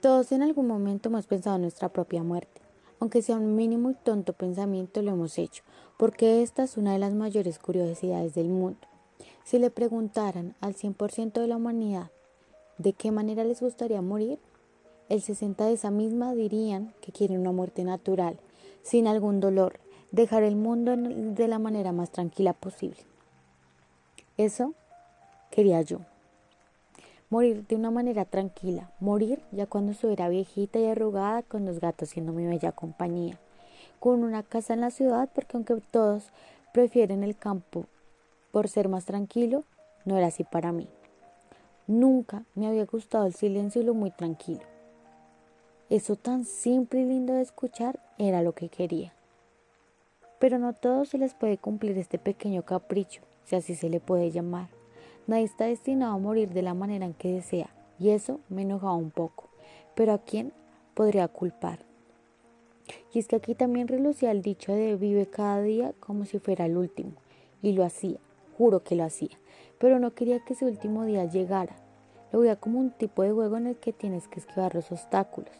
Todos en algún momento hemos pensado en nuestra propia muerte, aunque sea un mínimo y tonto pensamiento lo hemos hecho, porque esta es una de las mayores curiosidades del mundo. Si le preguntaran al 100% de la humanidad de qué manera les gustaría morir, el 60 de esa misma dirían que quieren una muerte natural, sin algún dolor, dejar el mundo de la manera más tranquila posible. Eso quería yo. Morir de una manera tranquila, morir ya cuando estuviera viejita y arrugada con los gatos siendo mi bella compañía, con una casa en la ciudad porque aunque todos prefieren el campo por ser más tranquilo, no era así para mí. Nunca me había gustado el silencio y lo muy tranquilo. Eso tan simple y lindo de escuchar era lo que quería. Pero no todos se les puede cumplir este pequeño capricho, si así se le puede llamar. Nadie está destinado a morir de la manera en que desea, y eso me enojaba un poco. Pero ¿a quién podría culpar? Y es que aquí también relucía el dicho de vive cada día como si fuera el último, y lo hacía, juro que lo hacía, pero no quería que ese último día llegara. Lo veía como un tipo de juego en el que tienes que esquivar los obstáculos.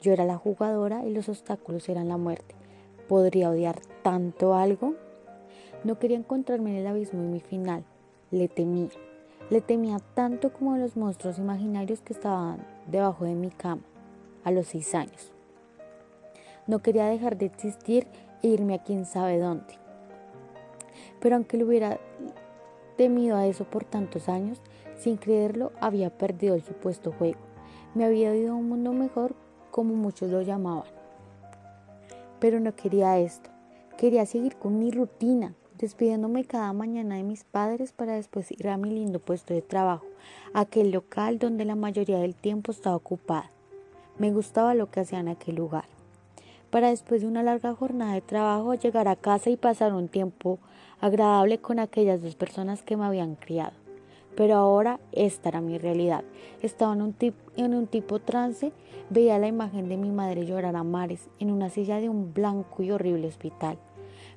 Yo era la jugadora y los obstáculos eran la muerte. ¿Podría odiar tanto algo? No quería encontrarme en el abismo y mi final. Le temía. Le temía tanto como los monstruos imaginarios que estaban debajo de mi cama a los seis años. No quería dejar de existir e irme a quién sabe dónde. Pero aunque le hubiera temido a eso por tantos años, sin creerlo había perdido el supuesto juego. Me había ido a un mundo mejor como muchos lo llamaban. Pero no quería esto, quería seguir con mi rutina, despidiéndome cada mañana de mis padres para después ir a mi lindo puesto de trabajo, aquel local donde la mayoría del tiempo estaba ocupada. Me gustaba lo que hacía en aquel lugar. Para después de una larga jornada de trabajo llegar a casa y pasar un tiempo agradable con aquellas dos personas que me habían criado. Pero ahora esta era mi realidad. Estaba en un, en un tipo trance, veía la imagen de mi madre llorar a mares en una silla de un blanco y horrible hospital,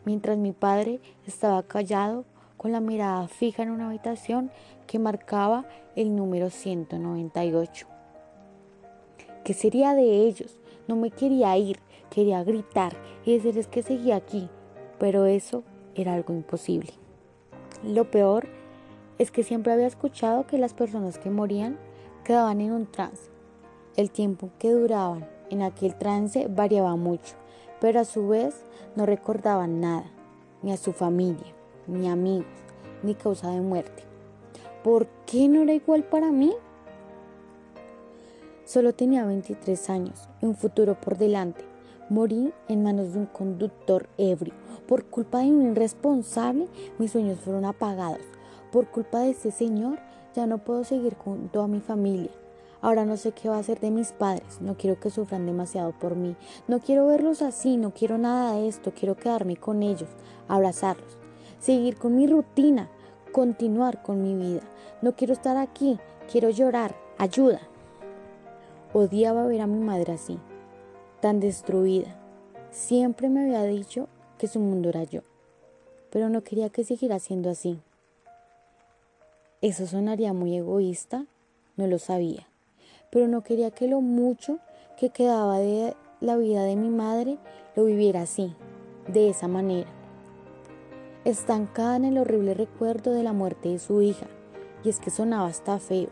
mientras mi padre estaba callado con la mirada fija en una habitación que marcaba el número 198. ¿Qué sería de ellos? No me quería ir, quería gritar y decirles que seguía aquí, pero eso era algo imposible. Lo peor es que siempre había escuchado que las personas que morían quedaban en un trance. El tiempo que duraban en aquel trance variaba mucho, pero a su vez no recordaban nada, ni a su familia, ni amigos, ni causa de muerte. ¿Por qué no era igual para mí? Solo tenía 23 años y un futuro por delante. Morí en manos de un conductor ebrio. Por culpa de un irresponsable, mis sueños fueron apagados. Por culpa de ese señor ya no puedo seguir junto a mi familia. Ahora no sé qué va a hacer de mis padres, no quiero que sufran demasiado por mí, no quiero verlos así, no quiero nada de esto, quiero quedarme con ellos, abrazarlos, seguir con mi rutina, continuar con mi vida. No quiero estar aquí, quiero llorar, ayuda. Odiaba ver a mi madre así, tan destruida. Siempre me había dicho que su mundo era yo, pero no quería que siguiera siendo así. Eso sonaría muy egoísta, no lo sabía, pero no quería que lo mucho que quedaba de la vida de mi madre lo viviera así, de esa manera. Estancada en el horrible recuerdo de la muerte de su hija, y es que sonaba hasta feo.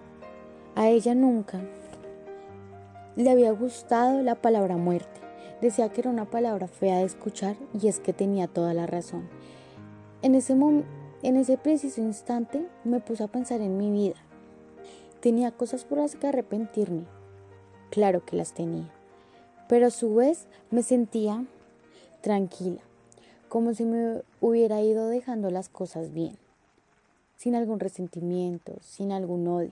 A ella nunca le había gustado la palabra muerte. Decía que era una palabra fea de escuchar y es que tenía toda la razón. En ese en ese preciso instante me puse a pensar en mi vida. Tenía cosas por las que arrepentirme. Claro que las tenía. Pero a su vez me sentía tranquila, como si me hubiera ido dejando las cosas bien, sin algún resentimiento, sin algún odio.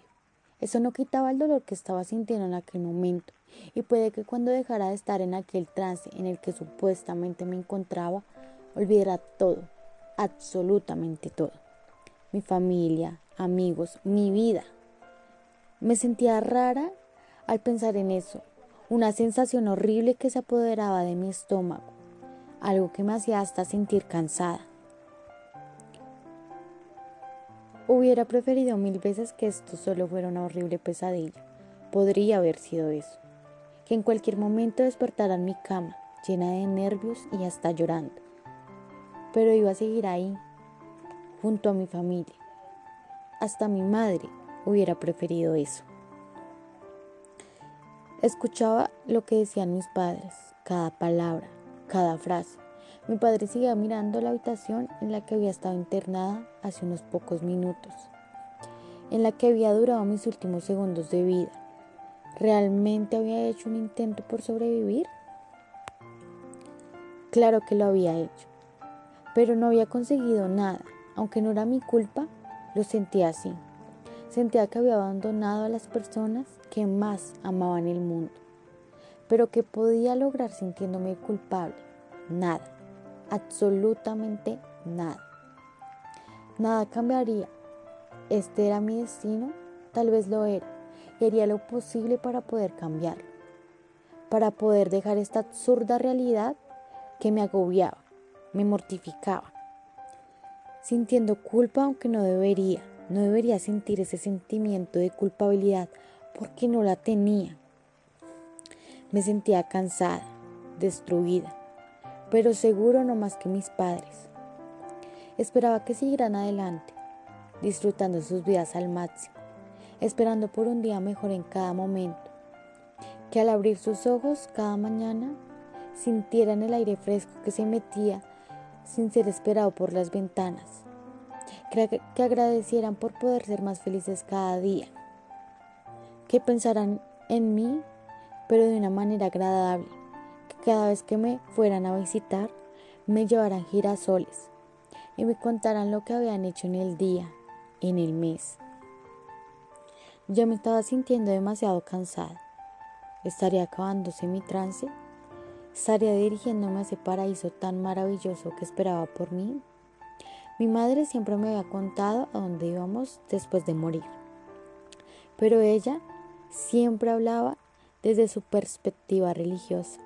Eso no quitaba el dolor que estaba sintiendo en aquel momento, y puede que cuando dejara de estar en aquel trance en el que supuestamente me encontraba, olvidara todo absolutamente todo. Mi familia, amigos, mi vida. Me sentía rara al pensar en eso, una sensación horrible que se apoderaba de mi estómago, algo que me hacía hasta sentir cansada. Hubiera preferido mil veces que esto solo fuera una horrible pesadilla. Podría haber sido eso. que en cualquier momento despertara en mi cama, llena de nervios y hasta llorando. Pero iba a seguir ahí, junto a mi familia. Hasta mi madre hubiera preferido eso. Escuchaba lo que decían mis padres, cada palabra, cada frase. Mi padre seguía mirando la habitación en la que había estado internada hace unos pocos minutos, en la que había durado mis últimos segundos de vida. ¿Realmente había hecho un intento por sobrevivir? Claro que lo había hecho, pero no había conseguido nada. Aunque no era mi culpa, lo sentía así. Sentía que había abandonado a las personas que más amaba en el mundo. Pero ¿qué podía lograr sintiéndome culpable? Nada, absolutamente nada. Nada cambiaría. Este era mi destino, tal vez lo era, y haría lo posible para poder cambiarlo, para poder dejar esta absurda realidad que me agobiaba, me mortificaba, sintiendo culpa aunque no debería, no debería sentir ese sentimiento de culpabilidad porque no la tenía. Me sentía cansada, destruida, pero seguro no más que mis padres. Esperaba que siguieran adelante, disfrutando sus vidas al máximo, esperando por un día mejor en cada momento, que al abrir sus ojos cada mañana sintieran el aire fresco que se metía sin ser esperado por las ventanas, que agradecieran por poder ser más felices cada día que pensaran en mí, pero de una manera agradable, que cada vez que me fueran a visitar, me llevaran girasoles y me contaran lo que habían hecho en el día, en el mes. Yo me estaba sintiendo demasiado cansada. ¿Estaría acabándose mi trance? ¿Estaría dirigiéndome a ese paraíso tan maravilloso que esperaba por mí? Mi madre siempre me había contado a dónde íbamos después de morir. Pero ella siempre hablaba desde su perspectiva religiosa.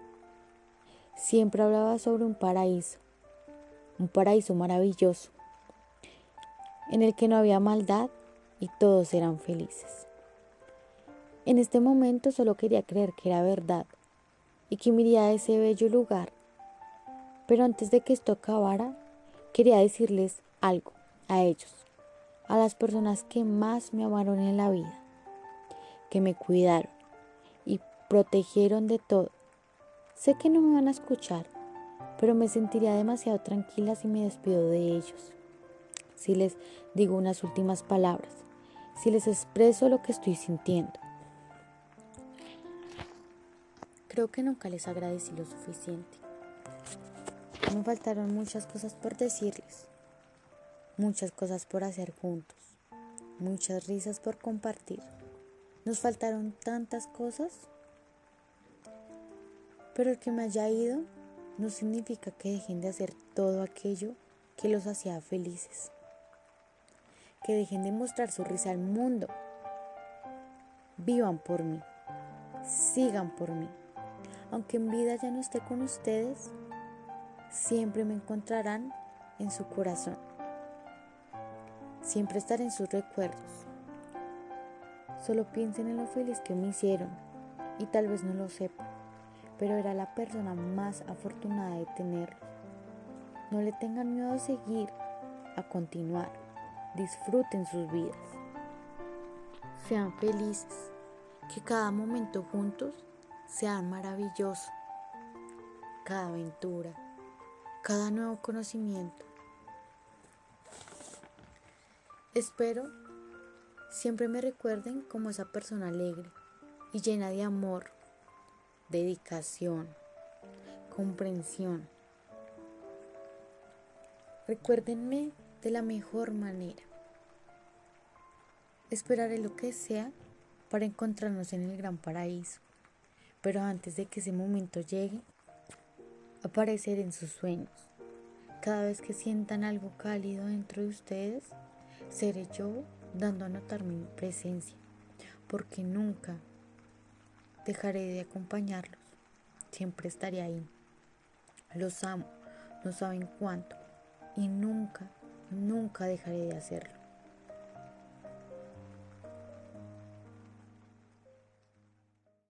Siempre hablaba sobre un paraíso, un paraíso maravilloso, en el que no había maldad y todos eran felices. En este momento solo quería creer que era verdad y que me iría a ese bello lugar. Pero antes de que esto acabara, quería decirles algo a ellos, a las personas que más me amaron en la vida que me cuidaron y protegieron de todo. Sé que no me van a escuchar, pero me sentiría demasiado tranquila si me despido de ellos. Si les digo unas últimas palabras, si les expreso lo que estoy sintiendo. Creo que nunca les agradecí lo suficiente. Me faltaron muchas cosas por decirles, muchas cosas por hacer juntos, muchas risas por compartir. Nos faltaron tantas cosas, pero el que me haya ido no significa que dejen de hacer todo aquello que los hacía felices. Que dejen de mostrar su risa al mundo. Vivan por mí. Sigan por mí. Aunque en vida ya no esté con ustedes, siempre me encontrarán en su corazón. Siempre estaré en sus recuerdos. Solo piensen en lo feliz que me hicieron y tal vez no lo sepan, pero era la persona más afortunada de tenerlos. No le tengan miedo a seguir, a continuar. Disfruten sus vidas. Sean felices. Que cada momento juntos sea maravilloso. Cada aventura, cada nuevo conocimiento. Espero siempre me recuerden como esa persona alegre y llena de amor, dedicación, comprensión. Recuérdenme de la mejor manera. Esperaré lo que sea para encontrarnos en el gran paraíso, pero antes de que ese momento llegue, aparecer en sus sueños. Cada vez que sientan algo cálido dentro de ustedes, seré yo dando a notar mi presencia, porque nunca dejaré de acompañarlos, siempre estaré ahí. Los amo, no saben cuánto, y nunca, nunca dejaré de hacerlo.